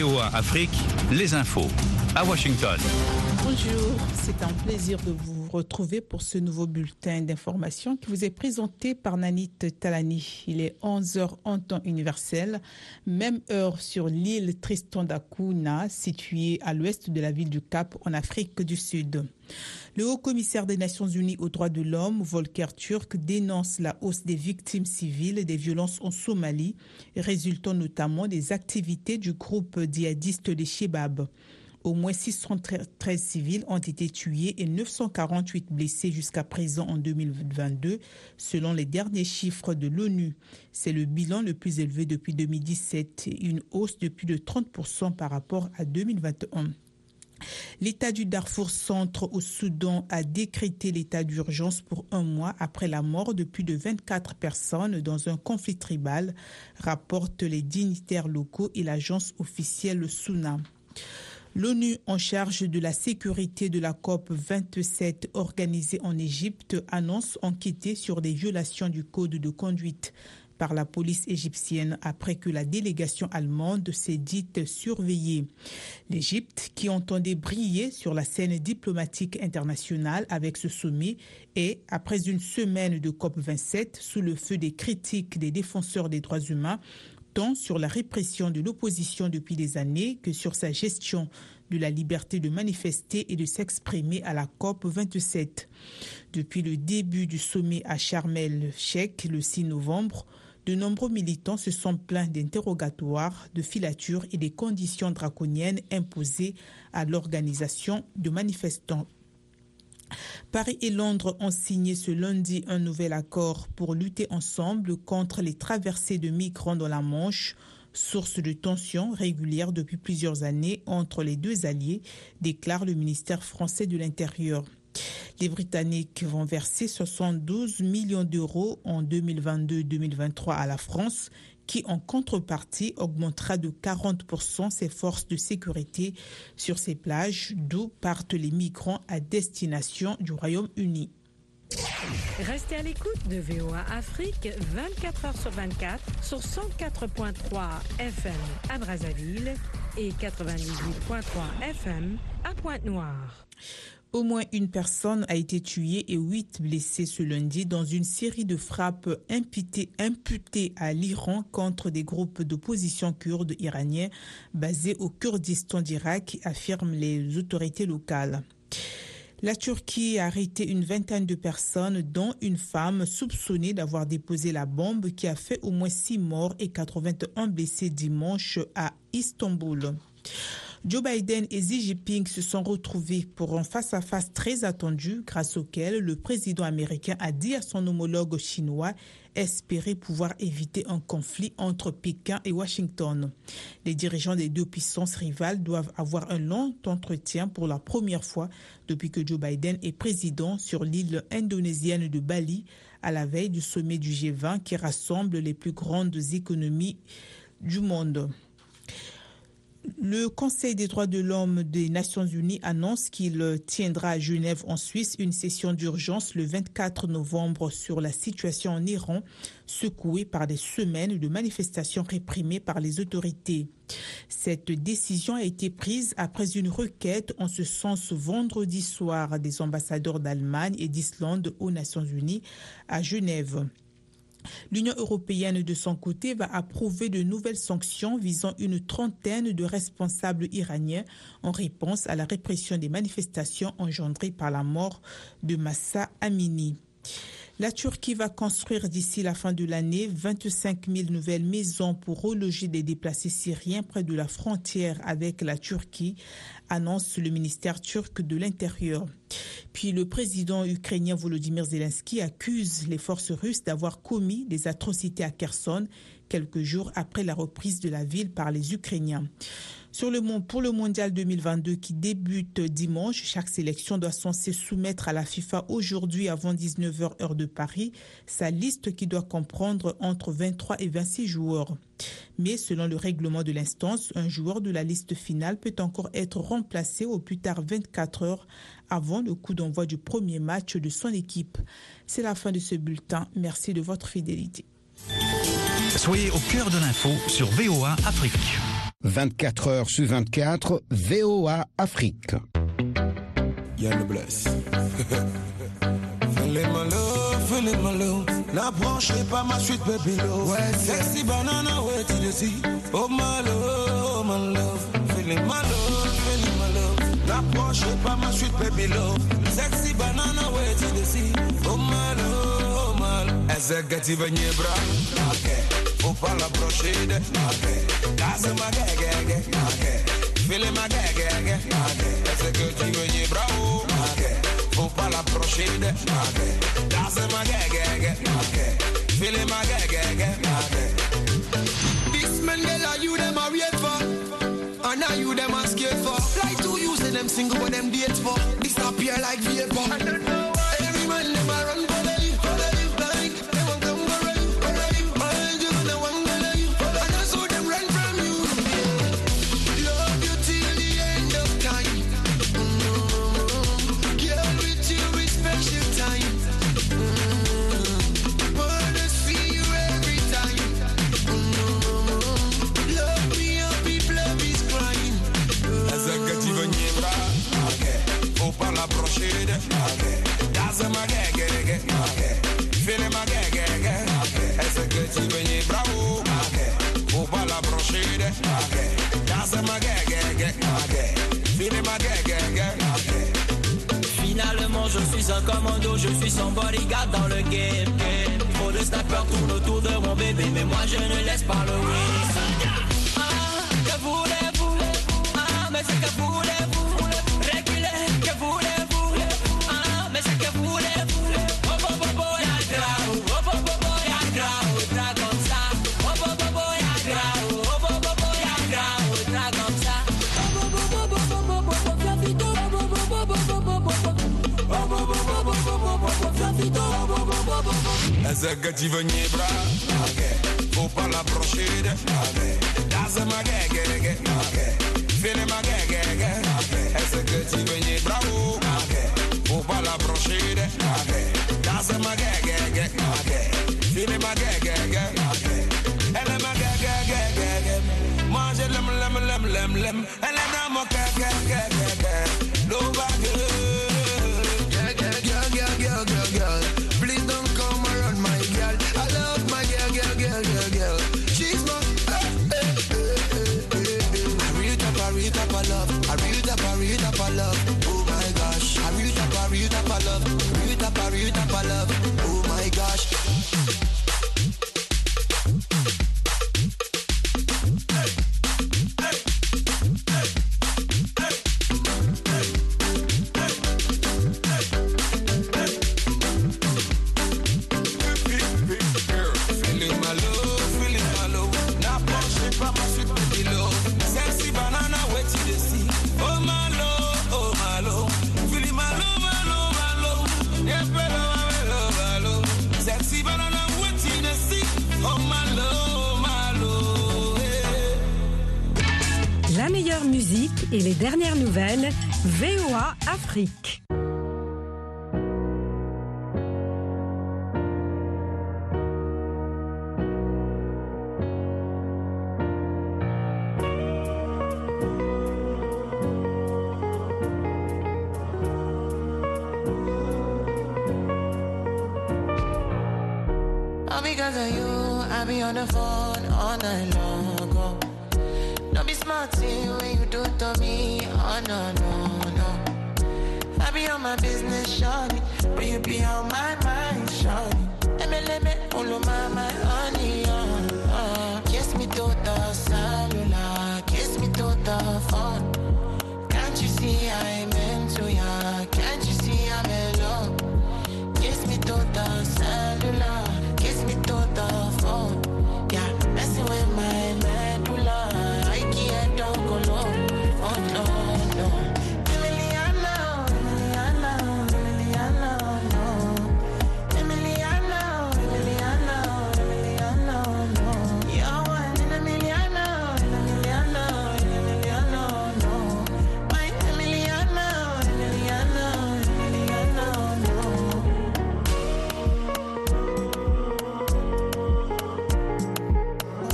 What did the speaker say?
VOA Afrique, les infos à Washington. Bonjour, c'est un plaisir de vous retrouver pour ce nouveau bulletin d'information qui vous est présenté par Nanit Talani. Il est 11h en temps universel, même heure sur l'île Tristan d'Acuna, située à l'ouest de la ville du Cap en Afrique du Sud. Le haut-commissaire des Nations Unies aux droits de l'homme, Volker Turk, dénonce la hausse des victimes civiles des violences en Somalie, résultant notamment des activités du groupe djihadiste des Shebab. Au moins 613 civils ont été tués et 948 blessés jusqu'à présent en 2022, selon les derniers chiffres de l'ONU. C'est le bilan le plus élevé depuis 2017, une hausse de plus de 30% par rapport à 2021. L'État du Darfour centre au Soudan a décrété l'état d'urgence pour un mois après la mort de plus de 24 personnes dans un conflit tribal, rapportent les dignitaires locaux et l'agence officielle SUNA. L'ONU en charge de la sécurité de la COP 27 organisée en Égypte annonce enquêter sur des violations du code de conduite par la police égyptienne après que la délégation allemande s'est dite surveillée. L'Égypte, qui entendait briller sur la scène diplomatique internationale avec ce sommet, est, après une semaine de COP27, sous le feu des critiques des défenseurs des droits humains, tant sur la répression de l'opposition depuis des années que sur sa gestion de la liberté de manifester et de s'exprimer à la COP 27. Depuis le début du sommet à Sharm el-Sheikh le 6 novembre, de nombreux militants se sont plaints d'interrogatoires, de filatures et des conditions draconiennes imposées à l'organisation de manifestants. Paris et Londres ont signé ce lundi un nouvel accord pour lutter ensemble contre les traversées de migrants dans la Manche, source de tensions régulières depuis plusieurs années entre les deux alliés, déclare le ministère français de l'Intérieur. Les Britanniques vont verser 72 millions d'euros en 2022-2023 à la France qui en contrepartie augmentera de 40% ses forces de sécurité sur ces plages d'où partent les migrants à destination du Royaume-Uni. Restez à l'écoute de VOA Afrique 24 heures sur 24 sur 104.3 FM à Brazzaville et 98.3 FM à Pointe-Noire. Au moins une personne a été tuée et huit blessés ce lundi dans une série de frappes imputées, imputées à l'Iran contre des groupes d'opposition kurdes iraniens basés au Kurdistan d'Irak, affirment les autorités locales. La Turquie a arrêté une vingtaine de personnes, dont une femme soupçonnée d'avoir déposé la bombe qui a fait au moins six morts et 81 blessés dimanche à Istanbul. Joe Biden et Xi Jinping se sont retrouvés pour un face-à-face très attendu grâce auquel le président américain a dit à son homologue chinois espérer pouvoir éviter un conflit entre Pékin et Washington. Les dirigeants des deux puissances rivales doivent avoir un long entretien pour la première fois depuis que Joe Biden est président sur l'île indonésienne de Bali à la veille du sommet du G20 qui rassemble les plus grandes économies du monde. Le Conseil des droits de l'homme des Nations Unies annonce qu'il tiendra à Genève en Suisse une session d'urgence le 24 novembre sur la situation en Iran, secouée par des semaines de manifestations réprimées par les autorités. Cette décision a été prise après une requête en ce sens vendredi soir des ambassadeurs d'Allemagne et d'Islande aux Nations Unies à Genève. L'Union européenne, de son côté, va approuver de nouvelles sanctions visant une trentaine de responsables iraniens en réponse à la répression des manifestations engendrées par la mort de Massa Amini. La Turquie va construire d'ici la fin de l'année 25 000 nouvelles maisons pour reloger des déplacés syriens près de la frontière avec la Turquie, annonce le ministère turc de l'Intérieur. Puis le président ukrainien Volodymyr Zelensky accuse les forces russes d'avoir commis des atrocités à Kherson quelques jours après la reprise de la ville par les Ukrainiens. Sur le, pour le mondial 2022 qui débute dimanche, chaque sélection doit censé soumettre à la FIFA aujourd'hui avant 19h heure de Paris sa liste qui doit comprendre entre 23 et 26 joueurs. Mais selon le règlement de l'instance, un joueur de la liste finale peut encore être remplacé au plus tard 24 heures avant le coup d'envoi du premier match de son équipe. C'est la fin de ce bulletin. Merci de votre fidélité. Soyez au cœur de l'info sur VOA Afrique. 24 heures sur 24, VOA Afrique. Yann Bless. feeling my love, feeling my love. N'approchez pas ma suite, baby love. Ouais, sexy banana, ouais, tu le sais. Oh my love, oh my love. Feeling my love, feeling my love. N'approchez pas ma suite, baby love. Sexy banana, ouais, tu le sais. Oh my love, oh my love. Executive Niebra. Okay. Upala proceed. Okay. Gas my gagage. Okay. Fili my gagage. Okay. Executive ye bravo. Okay. Upala proceed. Okay. Gas my gagage. Okay. Fili my gagage. Okay. This Mandela you them are real for. And now you them are scared for. Like two using them single when them date for. Disappear like vapor. Finalement je suis un commando, je suis son bodyguard dans le game, game. Trop de snappers tournent autour de mon bébé, mais moi je ne laisse pas le win. Ah, que voulez-vous? Ah, mais c'est que voulez-vous? Executive Nibra, faut pas l'approcher de Daza Magagag, Fini Magagag, Executive Nibra, faut pas l'approcher de Daza Magagag, Fini Magagag, Elle est Magagag, moi lem lem lem lem lem, l'aime, elle est dans mon cagagag, l'eau va gueuler. read up a love. I read up, I read up a love. Et les dernières nouvelles, VOA Afrique. On my business, shawty. But you be on my mind, shawty. Let me, let me, all of my, my honey, oh.